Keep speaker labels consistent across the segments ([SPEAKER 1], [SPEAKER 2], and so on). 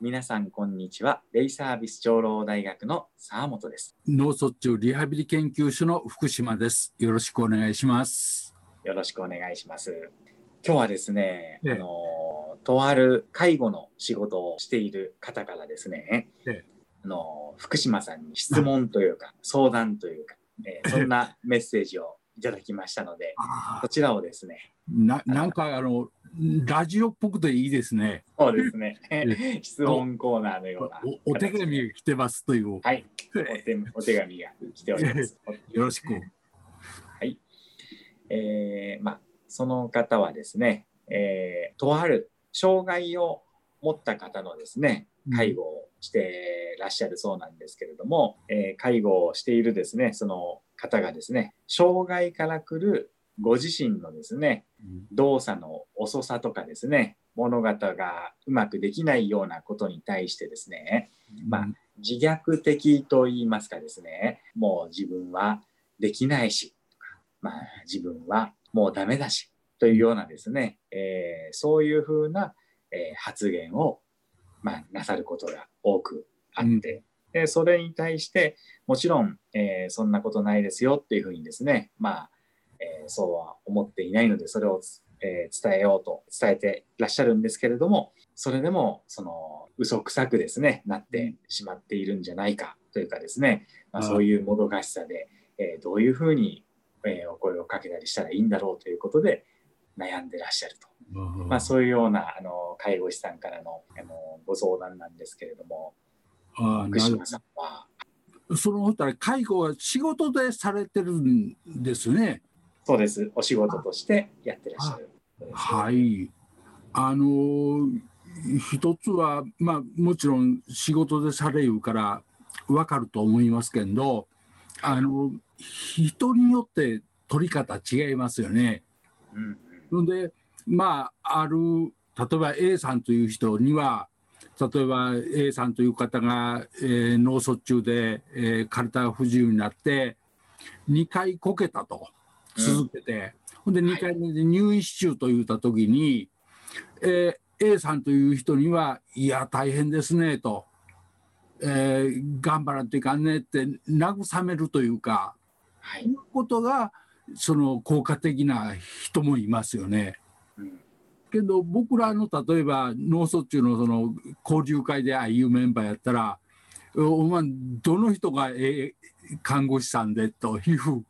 [SPEAKER 1] 皆さんこんにちは。デイサービス長老大学の沢本です。
[SPEAKER 2] 脳卒中リハビリ研究所の福島です。よろしくお願いします。
[SPEAKER 1] よろしくお願いします。今日はですね、
[SPEAKER 2] ええ
[SPEAKER 1] あの、とある介護の仕事をしている方からですね、
[SPEAKER 2] ええ
[SPEAKER 1] あの、福島さんに質問というか、相談というか、えーそんなメッセージをいただきましたので、こちらをですね、
[SPEAKER 2] ななんかあのラジオっぽくていいですね。
[SPEAKER 1] そうですね
[SPEAKER 2] え、
[SPEAKER 1] 質問コーナーのような
[SPEAKER 2] おお手紙が来てますという。
[SPEAKER 1] はい、お手お手紙が来ております。
[SPEAKER 2] よろしく。
[SPEAKER 1] はい。えーまあ、その方はですね、えーとある障害を持った方のですね、介護をしてらっしゃるそうなんですけれども、えー介護をしているですね、その方がですね、障害から来るご自身のですね、動作の遅さとかですね、物事がうまくできないようなことに対してですね、まあ自虐的と言いますかですね、もう自分はできないし、まあ、自分はもうダメだし、というようなですね、えーそういうふうな、えー発言を、まあ、なさることが多くあって、でそれに対して、もちろん、えーそんなことないですよっていうふうにですね、まあ、えーそうは思っていないので、それを、えー伝えようと伝えていらっしゃるんですけれども、それでも、その、嘘くさくですね、なってしまっているんじゃないかというかですね、まあ、
[SPEAKER 2] はい
[SPEAKER 1] そういうもどかしさで、えーどういうふうに、えーお声をかけたりしたらいいんだろうということで悩んでらっしゃると。まあ、そういうようなあの介護士さんからのあのご相談なんですけれども、
[SPEAKER 2] あ
[SPEAKER 1] 福島さんは、
[SPEAKER 2] その他介護は仕事でされてるんですね。
[SPEAKER 1] そうです、お仕事としてやってらっしゃる。
[SPEAKER 2] はい。あの一つはまあもちろん仕事でされるからわかると思いますけど、あの人によって取り方違いますよね。
[SPEAKER 1] うん
[SPEAKER 2] のでまあある例えば A さんという人には例えば A さんという方が、えー脳卒中で、えー体が不自由になって2回こけたと続けて、ほんで2回目で入院し中と言った時に、えー A さんという人にはいや大変ですねと、えー頑張らんといかんねって慰めるというか
[SPEAKER 1] はい。
[SPEAKER 2] いうことがその効果的な人もいますよね。
[SPEAKER 1] うん。
[SPEAKER 2] けど僕らの例えば脳卒中のその交流会でああいうメンバーやったら「お前どの人がええ看護師さんで」という。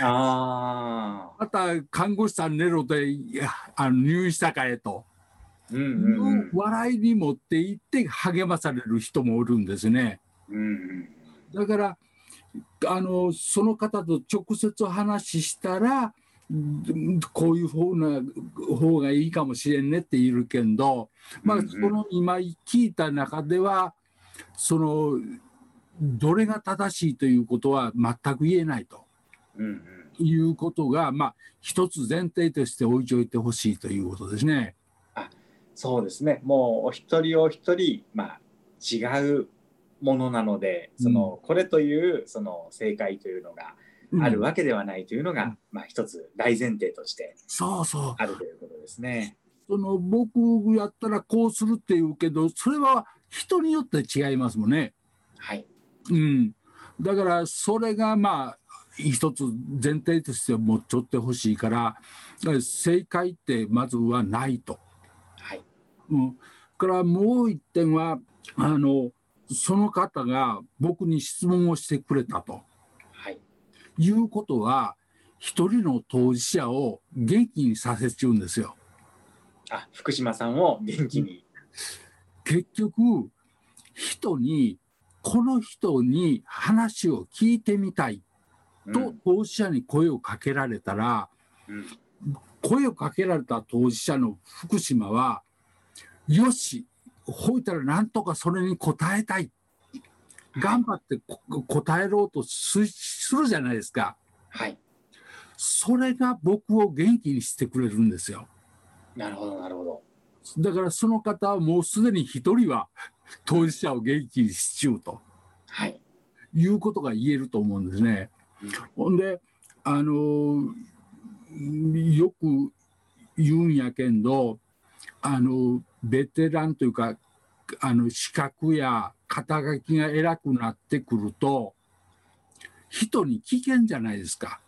[SPEAKER 1] ああ、
[SPEAKER 2] また看護師さんネロでいやあの入院したかえと、
[SPEAKER 1] うんうんうん。
[SPEAKER 2] 笑いに持っていって励まされる人もおるんですね。
[SPEAKER 1] うんうん。
[SPEAKER 2] だからあのその方と直接話したらうんこういう方な方がいいかもしれんねって言うけんど、まあ、その今聞いた中ではそのどれが正しいということは全く言えないと。
[SPEAKER 1] うんうん。
[SPEAKER 2] いうことが、まあ、一つ前提として置いておいてほしいということですね。
[SPEAKER 1] そうですね、もうお一人お一人、まあ、違うものなので、そのこれというその正解というのが
[SPEAKER 2] うん。
[SPEAKER 1] あるわけではないというのが、
[SPEAKER 2] うん。
[SPEAKER 1] まあ、一つ大前提として
[SPEAKER 2] そうそう。
[SPEAKER 1] あるということですね。
[SPEAKER 2] その僕やったらこうするっていうけどそれは人によって違いますもんね。
[SPEAKER 1] はい、
[SPEAKER 2] うん、だからそれがまあ一つ前提として持っちょってほしいから正解ってまずはないと。
[SPEAKER 1] はい、
[SPEAKER 2] うん、からもう一点はあのその方が僕に質問をしてくれたと
[SPEAKER 1] はい、
[SPEAKER 2] いうことは一人の当事者を元気にさせちゃうんですよ。
[SPEAKER 1] あ、福島さんを元気に。
[SPEAKER 2] 結局人にこの人に話を聞いてみたい。と当事者に声をかけられたら、
[SPEAKER 1] うん。
[SPEAKER 2] 声をかけられた当事者の福島はよしほいたらなんとかそれに応えたい。頑張ってこ答えろうとすするじゃないですか。
[SPEAKER 1] はい、
[SPEAKER 2] それが僕を元気にしてくれるんですよ
[SPEAKER 1] なるほど、なるほど。
[SPEAKER 2] だからその方はもうすでに一人は当事者を元気にしちゅうと
[SPEAKER 1] はい、
[SPEAKER 2] いうことが言えると思うんですね。ほんであのよく言うんやけんどあのベテランというかあの資格や肩書きが偉くなってくると人に危険じゃないですか。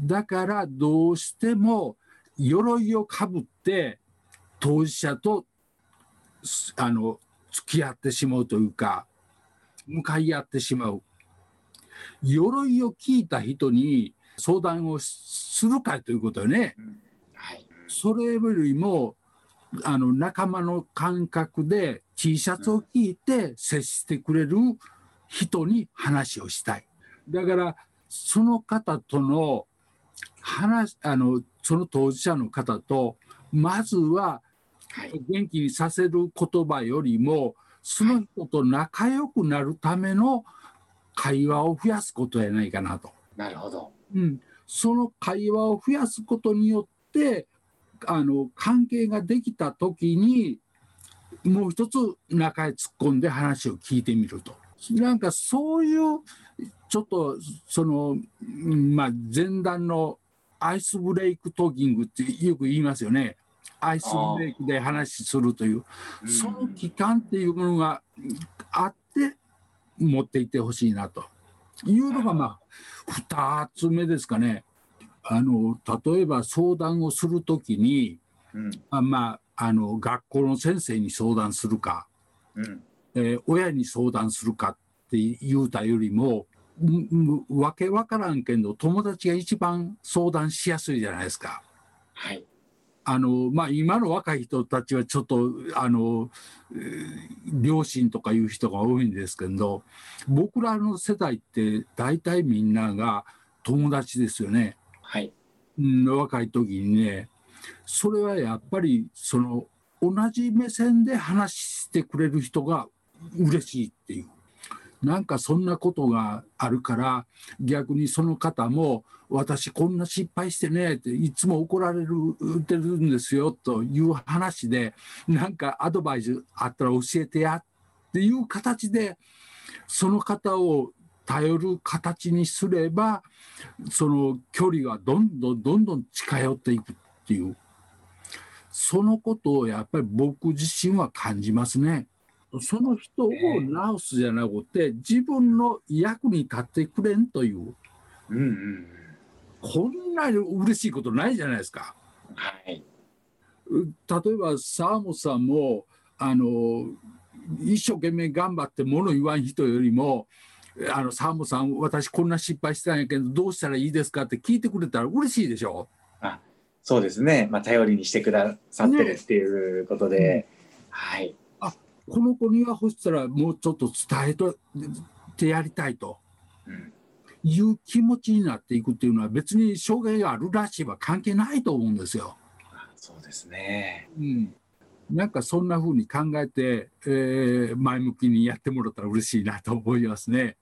[SPEAKER 2] だからどうしても鎧をかぶって当事者とあの付き合ってしまうというか向かい合ってしまう鎧を聞いた人に相談をするかということよね。はい、それよりもあの仲間の感覚で T シャツを聞いて接してくれる人に話をしたい。だからその方との話あのその当事者の方とまずは元気にさせる言葉よりもその人と仲良くなるための会話を増やすことやないかなと。
[SPEAKER 1] なるほど。
[SPEAKER 2] うん、その会話を増やすことによってあの関係ができた時にもう一つ中へ突っ込んで話を聞いてみると。なんかそういうちょっとその、まあ、前段のアイスブレイクトーキングってよく言いますよね。アイスブレイクで話するという、その期間っていうものがあって持っていってほしいなと。いうのがまあ2つ目ですかね。あの例えば相談をするときに、うん、あまああの学校の先生に相談するか、うん、えー、親に相談するかって言うたよりもわけわからんけど友達が一番相談しやすいじゃないですか。はい、あのまあ、今の若い人たちはちょっとあの、両親とかいう人が多いんですけど僕らの世代って大体みんなが友達ですよね。はい、うん、若い時にねそれはやっぱりその同じ目線で話してくれる人が嬉しいっていう。なんかそんなことがあるから逆にその方も私こんな失敗してねっていつも怒られるてるんですよという話でなんかアドバイスあったら教えてやっていう形でその方を頼る形にすればその距離がどんどんどんどん近寄っていくっていうそのことをやっぱり僕自身は感じますね。その人を直すじゃなくて自分の役に立ってくれんという、うんうん、こんなに嬉しいことないじゃないですか。はい、例えば沢本さんもあの一生懸命頑張って物言わん人よりもあの沢本さん私こんな失敗したんやけどどうしたらいいですかって聞いてくれたら嬉しいでしょ。
[SPEAKER 1] あそうですね、まあ、頼りにしてくださってるっていうことで、ね、はい。
[SPEAKER 2] あこの子には欲したらもうちょっと伝えとてやりたいと、うん、いう気持ちになっていくっていうのは別に障害があるらしいは関係ないと思うんですよ。
[SPEAKER 1] そうですね、
[SPEAKER 2] うん、なんかそんなふうに考えて、えー、前向きにやってもらったら嬉しいなと思いますね。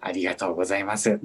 [SPEAKER 1] ありがとうございます。